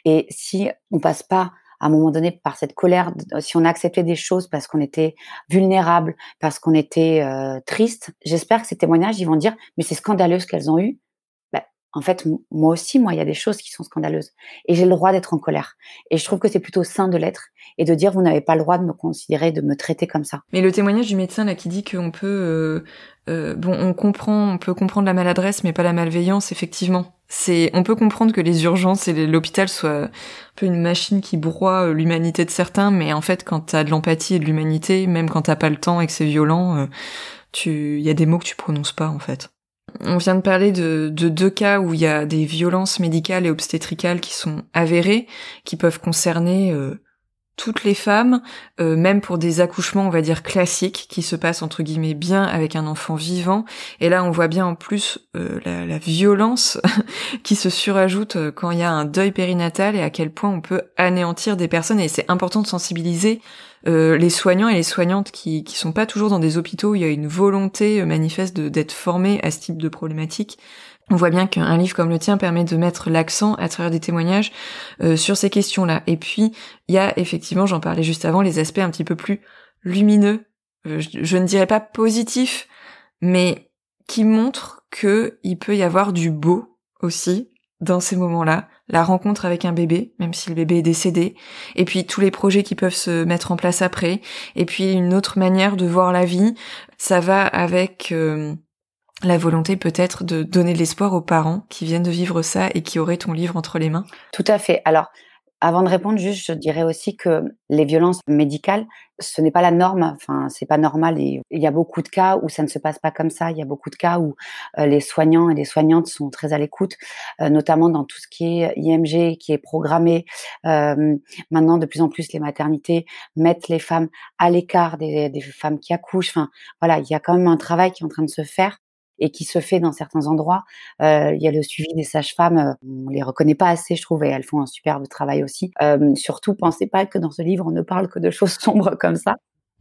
Speaker 2: Et si on passe pas à un moment donné par cette colère, si on a accepté des choses parce qu'on était vulnérable, parce qu'on était euh, triste, j'espère que ces témoignages, ils vont dire, mais c'est scandaleux ce qu'elles ont eu. Ben, en fait, moi aussi, moi, il y a des choses qui sont scandaleuses. Et j'ai le droit d'être en colère. Et je trouve que c'est plutôt sain de l'être et de dire, vous n'avez pas le droit de me considérer, de me traiter comme ça.
Speaker 1: Mais le témoignage du médecin, là, qui dit qu'on peut, euh, euh, bon, on comprend, on peut comprendre la maladresse, mais pas la malveillance, effectivement c'est, on peut comprendre que les urgences et l'hôpital soient un peu une machine qui broie euh, l'humanité de certains, mais en fait, quand t'as de l'empathie et de l'humanité, même quand t'as pas le temps et que c'est violent, euh, tu, il y a des mots que tu prononces pas, en fait. On vient de parler de, de deux cas où il y a des violences médicales et obstétricales qui sont avérées, qui peuvent concerner euh, toutes les femmes, euh, même pour des accouchements, on va dire classiques, qui se passent entre guillemets bien avec un enfant vivant. Et là, on voit bien en plus euh, la, violence qui se surajoute euh, quand il y a un deuil périnatal et à quel point on peut anéantir des personnes. Et c'est important de sensibiliser les soignants et les soignantes qui qui sont pas toujours dans des hôpitaux où il y a une volonté manifeste d'être formés à ce type de problématique on voit bien qu'un livre comme le tien permet de mettre l'accent à travers des témoignages euh, sur ces questions-là. Et puis, il y a effectivement, j'en parlais juste avant, les aspects un petit peu plus lumineux, euh, je, ne dirais pas positifs, mais qui montrent qu'il peut y avoir du beau aussi dans ces moments-là, la rencontre avec un bébé, même si le bébé est décédé, et puis tous les projets qui peuvent se mettre en place après, et puis une autre manière de voir la vie, ça va avec euh, la volonté peut-être de donner de l'espoir aux parents qui viennent de vivre ça et qui auraient ton livre entre les mains?
Speaker 2: Tout à fait. Alors, avant de répondre, juste, je dirais aussi que les violences médicales, ce n'est pas la norme. Enfin, c'est pas normal. Il y a beaucoup de cas où ça ne se passe pas comme ça. Il y a beaucoup de cas où euh, les soignants et les soignantes sont très à l'écoute, euh, notamment dans tout ce qui est IMG, qui est programmé. Euh, maintenant, de plus en plus, les maternités mettent les femmes à l'écart des, des femmes qui accouchent. Enfin, voilà, il y a quand même un travail qui est en train de se faire et qui se fait dans certains endroits. Euh, il y a le suivi des sages-femmes, euh, on les reconnaît pas assez, je trouve, et elles font un superbe travail aussi. Euh, surtout, pensez pas que dans ce livre, on ne parle que de choses sombres comme ça.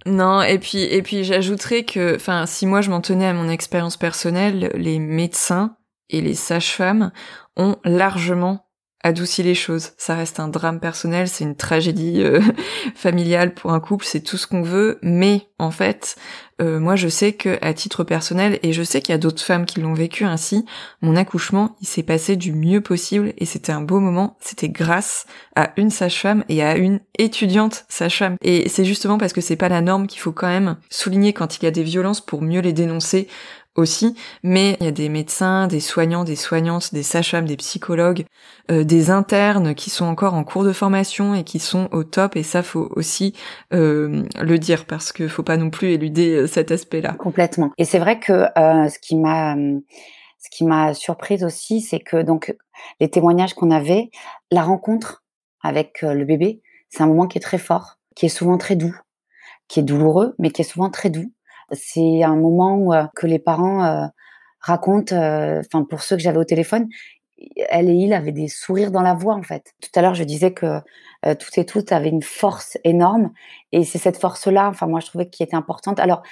Speaker 1: Non, et puis et puis j'ajouterais que, enfin, si moi je m'en tenais à mon expérience personnelle, les médecins et les sages-femmes ont largement adouci les choses. Ça reste un drame personnel, c'est une tragédie euh, familiale pour un couple, c'est tout ce qu'on veut. Mais en fait, euh, moi je sais que à titre personnel, et je sais qu'il y a d'autres femmes qui l'ont vécu ainsi, mon accouchement, il s'est passé du mieux possible et c'était un beau moment. C'était grâce à une sage-femme et à une étudiante sage-femme. Et c'est justement parce que c'est pas la norme qu'il faut quand même souligner quand il y a des violences pour mieux les dénoncer aussi, mais il y a des médecins, des soignants, des soignantes, des sages-femmes, des psychologues, euh, des internes qui sont encore en cours de formation et qui sont au top et ça faut aussi euh, le dire parce que faut pas non plus éluder euh, cet aspect-là.
Speaker 2: Complètement. Et c'est vrai que ce qui m'a ce surprise aussi, c'est que donc les témoignages qu'on avait, la rencontre avec le bébé, c'est un moment qui est très fort, qui est souvent très doux, qui est douloureux, mais qui est souvent très doux c'est un moment où, euh, que les parents euh, racontent, euh, enfin pour ceux que j'avais au téléphone, elle et il avaient des sourires dans la voix en fait. Tout à l'heure, je disais que toutes et toutes avaient une force énorme, et c'est cette force-là, enfin moi je trouvais qui était importante. Alors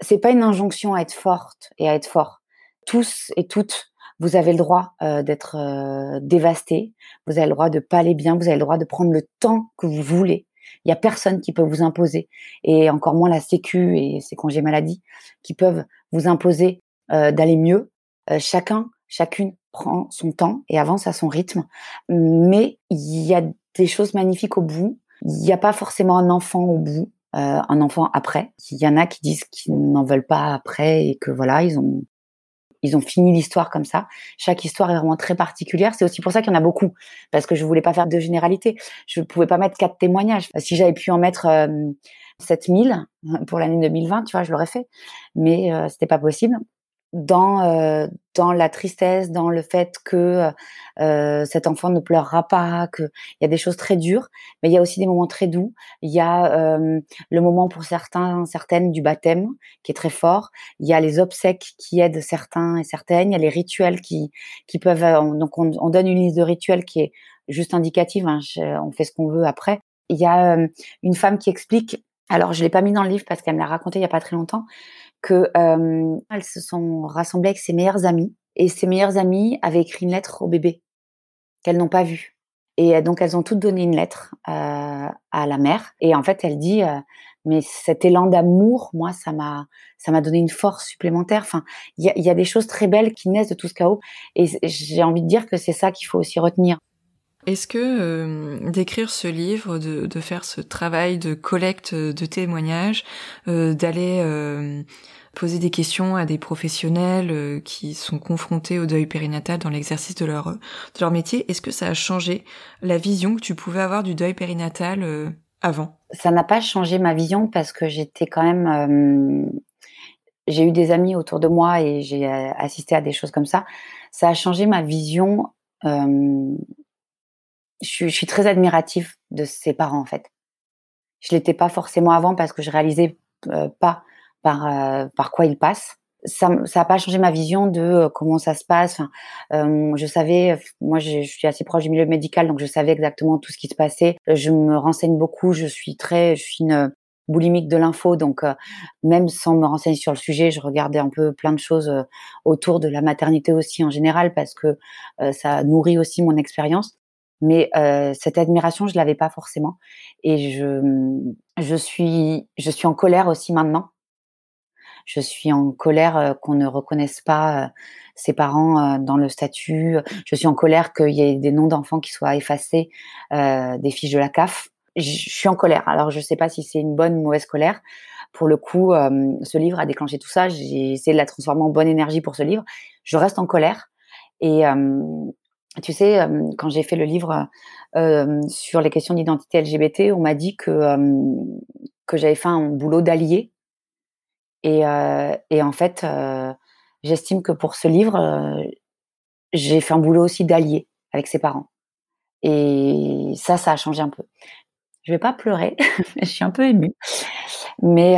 Speaker 2: c'est pas une injonction à être forte et à être fort. Tous et toutes, vous avez le droit d'être dévastés, vous avez le droit de pas aller bien, vous avez le droit de prendre le temps que vous voulez. Il y a personne qui peut vous imposer, et encore moins la Sécu et ses congés maladie, qui peuvent vous imposer euh, d'aller mieux. Euh, chacun, chacune prend son temps et avance à son rythme, mais il y a des choses magnifiques au bout. Il n'y a pas forcément un enfant au bout, euh, un enfant après. Il y en a qui disent qu'ils n'en veulent pas après et que voilà, ils ont ils ont fini l'histoire comme ça. Chaque histoire est vraiment très particulière. C'est aussi pour ça qu'il y en a beaucoup, parce que je voulais pas faire de généralité. Je pouvais pas mettre quatre témoignages. Si j'avais pu en mettre 7000 euh, pour l'année 2020, tu vois, je l'aurais fait. Mais euh, c'était pas possible. Dans euh, dans la tristesse, dans le fait que euh, cet enfant ne pleurera pas, qu'il y a des choses très dures, mais il y a aussi des moments très doux. Il y a euh, le moment pour certains, certaines du baptême qui est très fort. Il y a les obsèques qui aident certains et certaines. Il y a les rituels qui qui peuvent. donc on, on donne une liste de rituels qui est juste indicative. Hein, on fait ce qu'on veut après. Il y a une femme qui explique. Alors je l'ai pas mis dans le livre parce qu'elle me l'a raconté il y a pas très longtemps que euh, elles se sont rassemblées avec ses meilleures amies et ses meilleures amies avaient écrit une lettre au bébé qu'elles n'ont pas vu. Et donc elles ont toutes donné une lettre euh, à la mère. Et en fait, elle dit euh, mais cet élan d'amour, moi, ça m'a ça m'a donné une force supplémentaire. Enfin, il y a, y a, des choses très belles qui naissent de tout ce chaos. Et j'ai envie de dire que c'est ça qu'il faut aussi retenir.
Speaker 1: Est-ce que euh, d'écrire ce livre, de, de, faire ce travail de collecte de témoignages, euh, d'aller euh, poser des questions à des professionnels euh, qui sont confrontés au deuil périnatal dans l'exercice de leur, de leur métier, est-ce que ça a changé la vision que tu pouvais avoir du deuil périnatal euh, avant?
Speaker 2: Ça n'a pas changé ma vision parce que j'étais quand même... j'ai eu des amis autour de moi et j'ai assisté à des choses comme ça. Ça a changé ma vision je, suis très admirative de ses parents en fait. Je l'étais pas forcément avant parce que je réalisais euh, pas par euh, par quoi ils passent. Ça ça a pas changé ma vision de euh, comment ça se passe. Je savais, moi je, suis assez proche du milieu médical donc je savais exactement tout ce qui se passait. Je me renseigne beaucoup. Je suis très, je suis une boulimique de l'info, donc même sans me renseigner sur le sujet, je regardais un peu plein de choses autour de la maternité aussi en général parce que ça nourrit aussi mon expérience mais euh, cette admiration, je l'avais pas forcément. Et je, je suis, je suis en colère aussi maintenant. Je suis en colère euh, qu'on ne reconnaisse pas euh, ses parents dans le statut. Je suis en colère qu'il y ait des noms d'enfants qui soient effacés des fiches de la CAF. Je suis en colère. Alors je ne sais pas si c'est une bonne ou mauvaise colère. Pour le coup, ce livre a déclenché tout ça. J'ai essayé de la transformer en bonne énergie pour ce livre. Je reste en colère et tu sais, quand j'ai fait le livre sur les questions d'identité LGBT, on m'a dit que, que j'avais fait un boulot d'allié. Et, et, en fait, j'estime que pour ce livre, j'ai fait un boulot aussi d'allié avec ses parents. Et ça, ça a changé un peu. Je vais pas pleurer, je suis un peu émue. Mais.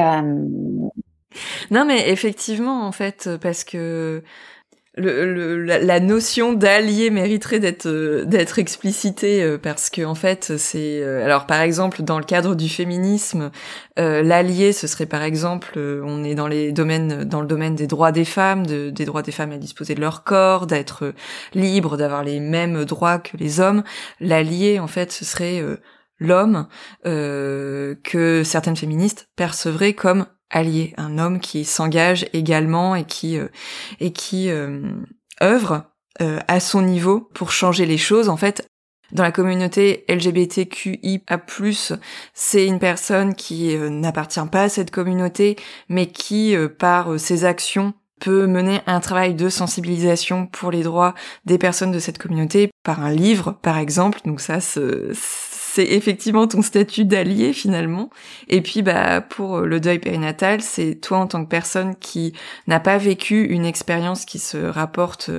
Speaker 1: Non, mais effectivement, en fait, parce que la, notion d'allié mériterait d'être euh, d'être explicitée euh, parce que en fait c'est euh, alors par exemple dans le cadre du féminisme l'allié ce serait par exemple on est dans les domaines dans le domaine des droits des femmes de, des droits des femmes à disposer de leur corps d'être libre d'avoir les mêmes droits que les hommes. L'allié en fait ce serait l'homme que certaines féministes percevraient comme allié, un homme qui s'engage également et qui euh, et qui euh, œuvre euh, à son niveau pour changer les choses. En fait, dans la communauté LGBTQIA+, c'est une personne qui n'appartient pas à cette communauté, mais qui, par ses actions, peut mener un travail de sensibilisation pour les droits des personnes de cette communauté par un livre, par exemple. Donc ça, c'est effectivement ton statut d'allié finalement. Et puis bah pour le deuil périnatal, c'est toi en tant que personne qui n'a pas vécu une expérience qui se rapporte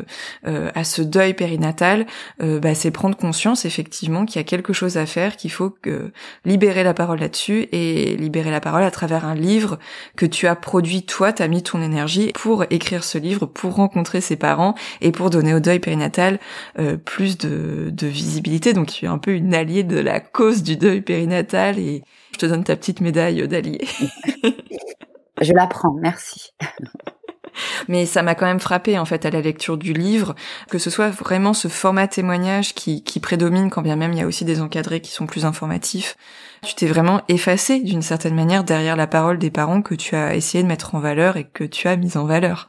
Speaker 1: euh, à ce deuil périnatal, euh, bah, c'est prendre conscience effectivement qu'il y a quelque chose à faire, qu'il faut que libérer la parole là-dessus et libérer la parole à travers un livre que tu as produit toi, t'as mis ton énergie pour écrire ce livre, pour rencontrer ses parents et pour donner au deuil périnatal euh, plus de, de visibilité. Donc tu es un peu une alliée de la cause du deuil périnatal et je te donne ta petite médaille d'allié.
Speaker 2: je la prends, merci.
Speaker 1: Mais ça m'a quand même frappé en fait à la lecture du livre que ce soit vraiment ce format témoignage qui, qui prédomine quand bien même il y a aussi des encadrés qui sont plus informatifs. Tu t'es vraiment effacé d'une certaine manière derrière la parole des parents que tu as essayé de mettre en valeur et que tu as mis en valeur.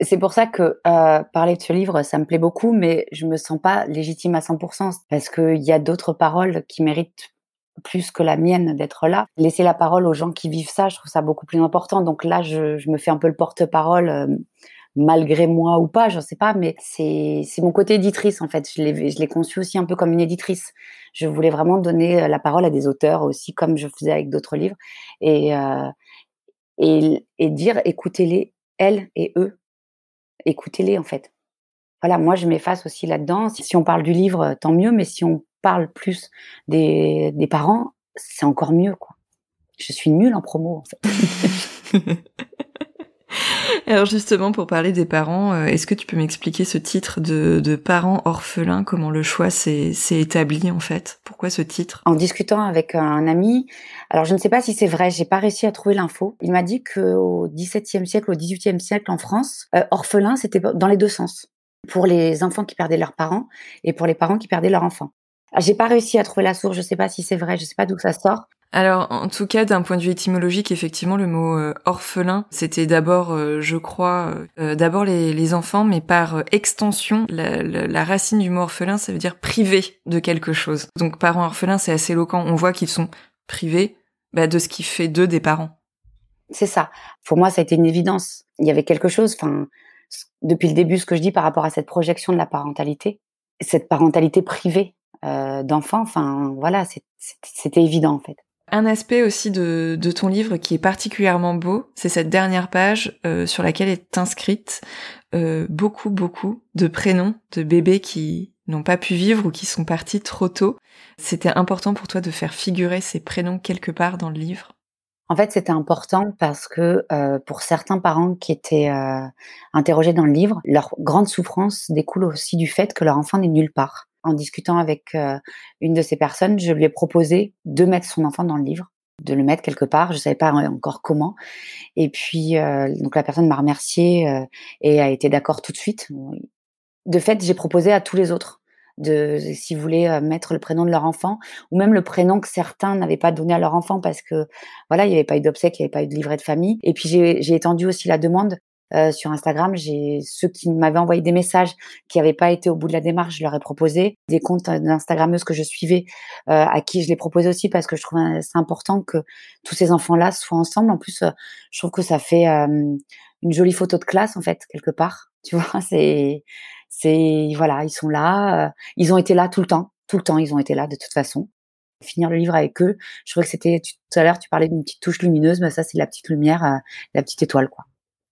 Speaker 2: C'est pour ça que euh, parler de ce livre, ça me plaît beaucoup, mais je me sens pas légitime à 100% parce qu'il y a d'autres paroles qui méritent plus que la mienne d'être là. Laisser la parole aux gens qui vivent ça, je trouve ça beaucoup plus important. Donc là, je, je me fais un peu le porte-parole, euh, malgré moi ou pas, je sais pas, mais c'est mon côté éditrice en fait. Je l'ai conçu aussi un peu comme une éditrice. Je voulais vraiment donner euh, la parole à des auteurs aussi, comme je faisais avec d'autres livres, et, euh, et, et dire écoutez-les, elles et eux, écoutez-les en fait. Voilà, moi je m'efface aussi là-dedans. Si on parle du livre, tant mieux, mais si on parle plus des, des parents, c'est encore mieux quoi. Je suis nulle en promo en fait.
Speaker 1: Alors justement, pour parler des parents, euh, est-ce que tu peux m'expliquer ce titre de, de parents orphelins, comment le choix s'est établi en fait? Pourquoi ce titre?
Speaker 2: En discutant avec un ami, alors je ne sais pas si c'est vrai, j'ai pas réussi à trouver l'info. Il m'a dit qu'au XVIIe siècle, au XVIIIe siècle en France, euh, orphelin c'était dans les deux sens, pour les enfants qui perdaient leurs parents et pour les parents qui perdaient leurs enfants. Ah, j'ai pas réussi à trouver la source, je sais pas si c'est vrai, je sais pas d'où ça sort.
Speaker 1: Alors, en tout cas, d'un point de vue étymologique, effectivement, le mot euh, orphelin, c'était d'abord, euh, je crois, euh, d'abord les, enfants, mais par extension, la, racine du mot orphelin, ça veut dire privé de quelque chose. Donc, parents orphelins, c'est assez éloquent. On voit qu'ils sont privés bah, de ce qui fait d'eux des parents.
Speaker 2: C'est ça. Pour moi, ça a été une évidence. Il y avait quelque chose, enfin, depuis le début, ce que je dis par rapport à cette projection de la parentalité, cette parentalité privée d'enfants, enfin, voilà, c'était évident en fait.
Speaker 1: Un aspect aussi de, ton livre qui est particulièrement beau, c'est cette dernière page euh, sur laquelle est inscrite euh, beaucoup, beaucoup de prénoms de bébés qui n'ont pas pu vivre ou qui sont partis trop tôt. C'était important pour toi de faire figurer ces prénoms quelque part dans le livre?
Speaker 2: En fait, c'était important parce que euh, pour certains parents qui étaient interrogés dans le livre, leur grande souffrance découle aussi du fait que leur enfant n'est nulle part en discutant avec euh, une de ces personnes, je lui ai proposé de mettre son enfant dans le livre, de le mettre quelque part. Je savais pas encore comment. Et puis, euh, donc la personne m'a remercié euh, et a été d'accord tout de suite. De fait, j'ai proposé à tous les autres de si vous voulez mettre le prénom de leur enfant ou même le prénom que certains n'avaient pas donné à leur enfant parce que voilà il n'y avait pas eu d'obsèques, il n'y avait pas eu de livret de famille et puis j'ai étendu aussi la demande euh, sur Instagram, j'ai ceux qui m'avaient envoyé des messages qui n'avaient pas été au bout de la démarche, je leur ai proposé des comptes d'Instagrammeuses que je suivais, euh, à qui je les proposé aussi parce que je trouve c'est important que tous ces enfants-là soient ensemble. En plus, euh, je trouve que ça fait une jolie photo de classe en fait quelque part. Tu vois, c'est c'est voilà, ils sont là, ils ont été là tout le temps, tout le temps, ils ont été là de toute façon. Finir le livre avec eux, je trouvais que c'était tout à l'heure tu parlais d'une petite touche lumineuse, mais ça c'est la petite lumière, la petite étoile quoi.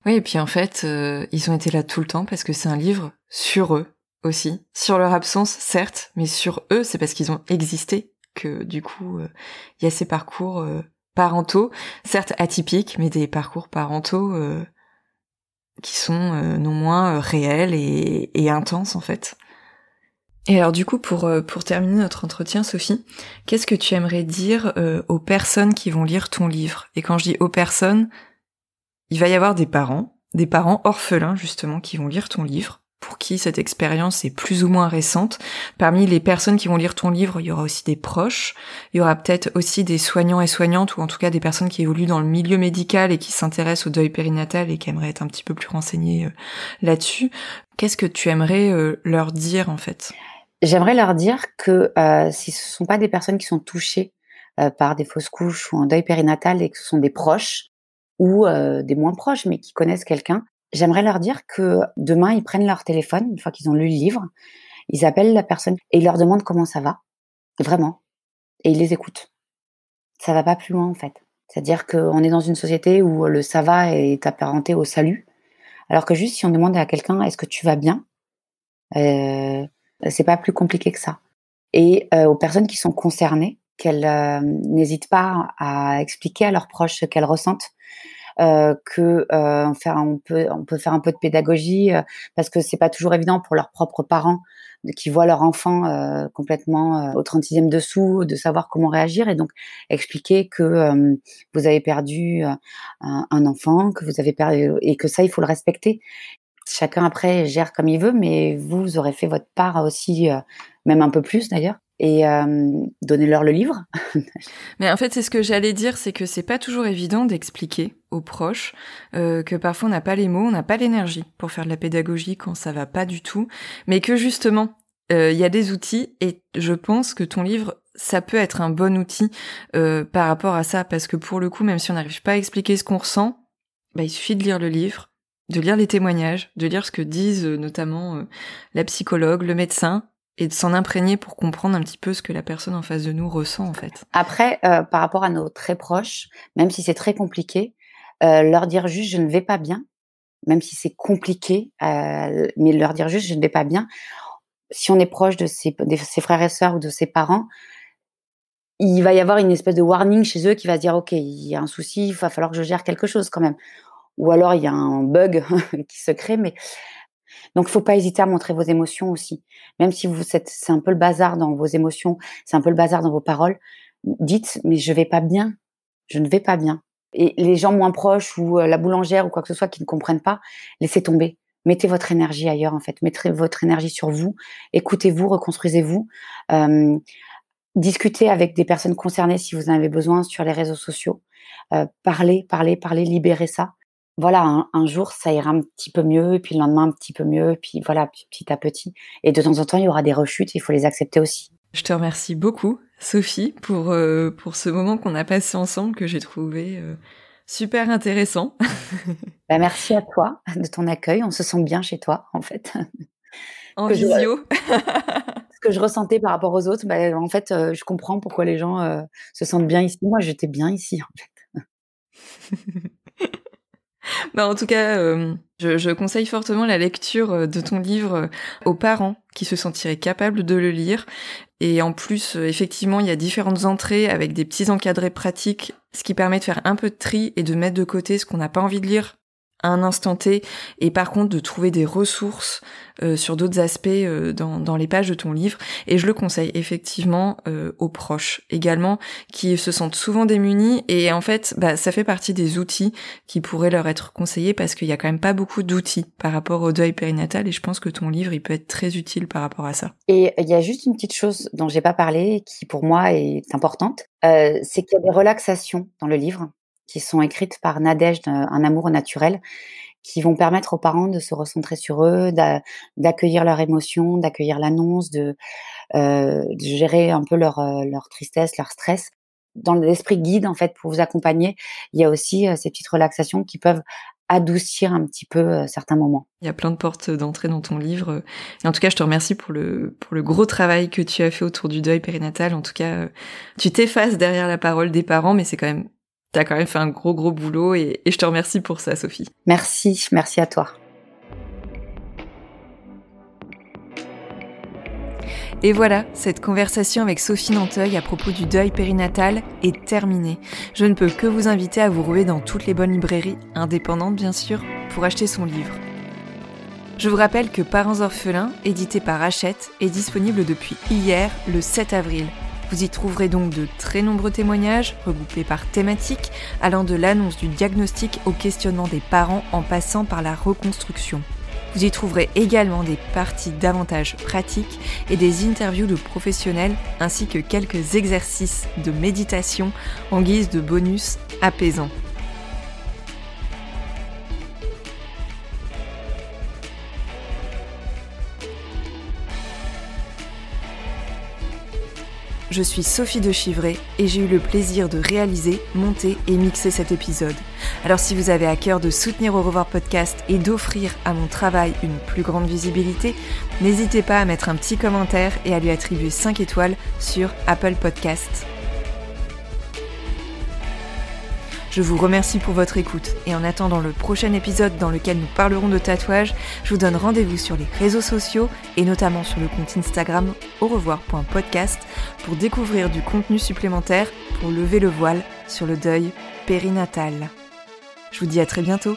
Speaker 1: Oui, et puis en fait, euh, ils ont été là tout le temps parce que c'est un livre sur eux aussi. Sur leur absence, certes, mais sur eux, c'est parce qu'ils ont existé que du coup, euh, il y a ces parcours euh, parentaux, certes atypiques, mais des parcours parentaux qui sont non moins réels et, et, intenses en fait. Et alors du coup, pour, pour terminer notre entretien, Sophie, qu'est-ce que tu aimerais dire aux personnes qui vont lire ton livre? Et quand je dis aux personnes, il va y avoir des parents, des parents orphelins justement, qui vont lire ton livre, pour qui cette expérience est plus ou moins récente. Parmi les personnes qui vont lire ton livre, il y aura aussi des proches, il y aura peut-être aussi des soignants et soignantes, ou en tout cas des personnes qui évoluent dans le milieu médical et qui s'intéressent au deuil périnatal et qui aimeraient être un petit peu plus renseignées euh, là-dessus. Qu'est-ce que tu aimerais euh, leur dire en fait?
Speaker 2: J'aimerais leur dire que euh, si ce ne sont pas des personnes qui sont touchées par des fausses couches ou un deuil périnatal et que ce sont des proches, ou des moins proches, mais qui connaissent quelqu'un, j'aimerais leur dire que demain, ils prennent leur téléphone, une fois qu'ils ont lu le livre, ils appellent la personne et ils leur demandent comment ça va, vraiment, et ils les écoutent. Ça va pas plus loin, en fait. C'est-à-dire qu'on est dans une société où le ça va est apparenté au salut, alors que juste si on demande à quelqu'un est-ce que tu vas bien, euh, c'est pas plus compliqué que ça. Et aux personnes qui sont concernées, qu'elles n'hésitent pas à expliquer à leurs proches ce qu'elles ressentent, euh, que euh, on peut on peut faire un peu de pédagogie euh, parce que c'est pas toujours évident pour leurs propres parents qui voient leur enfant euh, complètement au 36e dessous de savoir comment réagir et donc expliquer que vous avez perdu un, un, enfant que vous avez perdu et que ça il faut le respecter. Chacun après gère comme il veut mais vous aurez fait votre part aussi même un peu plus d'ailleurs et euh, donnez-leur le livre.
Speaker 1: Mais en fait, c'est ce que j'allais dire, c'est que c'est pas toujours évident d'expliquer aux proches euh, que parfois on n'a pas les mots, on n'a pas l'énergie pour faire de la pédagogie quand ça va pas du tout, mais que justement euh, il y a des outils et je pense que ton livre ça peut être un bon outil euh, par rapport à ça parce que pour le coup, même si on n'arrive pas à expliquer ce qu'on ressent, bah, il suffit de lire le livre, de lire les témoignages, de lire ce que disent notamment la psychologue, le médecin, et de s'en imprégner pour comprendre un petit peu ce que la personne en face de nous ressent en fait.
Speaker 2: Après, euh, par rapport à nos très proches, même si c'est très compliqué, euh, leur dire juste je ne vais pas bien, même si c'est compliqué, euh, mais leur dire juste je ne vais pas bien. Si on est proche de ses, de ses frères et sœurs ou de ses parents, il va y avoir une espèce de warning chez eux qui va se dire ok il y a un souci, il va falloir que je gère quelque chose quand même. Ou alors il y a un bug qui se crée, mais donc, faut pas hésiter à montrer vos émotions aussi. Même si vous c'est un peu le bazar dans vos émotions, c'est un peu le bazar dans vos paroles. Dites, mais je vais pas bien. Je ne vais pas bien. Et les gens moins proches ou euh, la boulangère ou quoi que ce soit qui ne comprennent pas, laissez tomber. Mettez votre énergie ailleurs, en fait. Mettez votre énergie sur vous. Écoutez-vous, reconstruisez-vous. Euh, discutez avec des personnes concernées si vous en avez besoin sur les réseaux sociaux. Euh, parlez, parlez, parlez, libérez ça voilà, un, jour, ça ira un petit peu mieux, puis le lendemain, un petit peu mieux, puis voilà, petit à petit. Et de temps en temps, il y aura des rechutes, il faut les accepter aussi.
Speaker 1: Je te remercie beaucoup, Sophie, pour, euh, pour ce moment qu'on a passé ensemble, que j'ai trouvé euh, super intéressant.
Speaker 2: bah, merci à toi de ton accueil. On se sent bien chez toi, en fait.
Speaker 1: En visio.
Speaker 2: ce que je ressentais par rapport aux autres, bah, en fait, euh, je comprends pourquoi les gens se sentent bien ici. Moi, j'étais bien ici, en fait.
Speaker 1: Bah, en tout cas, euh, je, conseille fortement la lecture euh, de ton livre euh, aux parents qui se sentiraient capables de le lire. Et en plus, effectivement, il y a différentes entrées avec des petits encadrés pratiques, ce qui permet de faire un peu de tri et de mettre de côté ce qu'on n'a pas envie de lire un instant T, et par contre de trouver des ressources euh, sur d'autres aspects euh, dans, dans, les pages de ton livre. Et je le conseille effectivement euh, aux proches également, qui se sentent souvent démunis. Et en fait, bah, ça fait partie des outils qui pourraient leur être conseillés parce qu'il y a quand même pas beaucoup d'outils par rapport au deuil périnatal. Et je pense que ton livre, il peut être très utile par rapport à ça.
Speaker 2: Et il y a juste une petite chose dont j'ai pas parlé, qui pour moi est importante, c'est qu'il y a des relaxations dans le livre qui sont écrites par Nadège, Un amour naturel, qui vont permettre aux parents de se recentrer sur eux, d'accueillir leurs émotions, d'accueillir l'annonce, de, euh, de, gérer un peu leur, euh, leur tristesse, leur stress. Dans l'esprit guide, en fait, pour vous accompagner, il y a aussi euh, ces petites relaxations qui peuvent adoucir un petit peu certains moments.
Speaker 1: Il y a plein de portes d'entrée dans ton livre. En tout cas, je te remercie pour le, pour le gros travail que tu as fait autour du deuil périnatal. En tout cas, tu t'effaces derrière la parole des parents, mais c'est quand même T'as quand même fait un gros gros boulot et, je te remercie pour ça, Sophie.
Speaker 2: Merci, merci à toi.
Speaker 1: Et voilà, cette conversation avec Sophie Nanteuil à propos du deuil périnatal est terminée. Je ne peux que vous inviter à vous rouler dans toutes les bonnes librairies, indépendantes bien sûr, pour acheter son livre. Je vous rappelle que Parents orphelins, édité par Hachette, est disponible depuis hier, le 7 avril. Vous y trouverez donc de très nombreux témoignages, regroupés par thématique, allant de l'annonce du diagnostic au questionnement des parents en passant par la reconstruction. Vous y trouverez également des parties davantage pratiques et des interviews de professionnels ainsi que quelques exercices de méditation en guise de bonus apaisants. Je suis Sophie de Chivray et j'ai eu le plaisir de réaliser, monter et mixer cet épisode. Alors si vous avez à cœur de soutenir Au revoir podcast et d'offrir à mon travail une plus grande visibilité, n'hésitez pas à mettre un petit commentaire et à lui attribuer 5 étoiles sur Apple Podcasts. Je vous remercie pour votre écoute et en attendant le prochain épisode dans lequel nous parlerons de tatouage, je vous donne rendez-vous sur les réseaux sociaux et notamment sur le compte Instagram au revoir.podcast pour découvrir du contenu supplémentaire pour lever le voile sur le deuil périnatal. Je vous dis à très bientôt.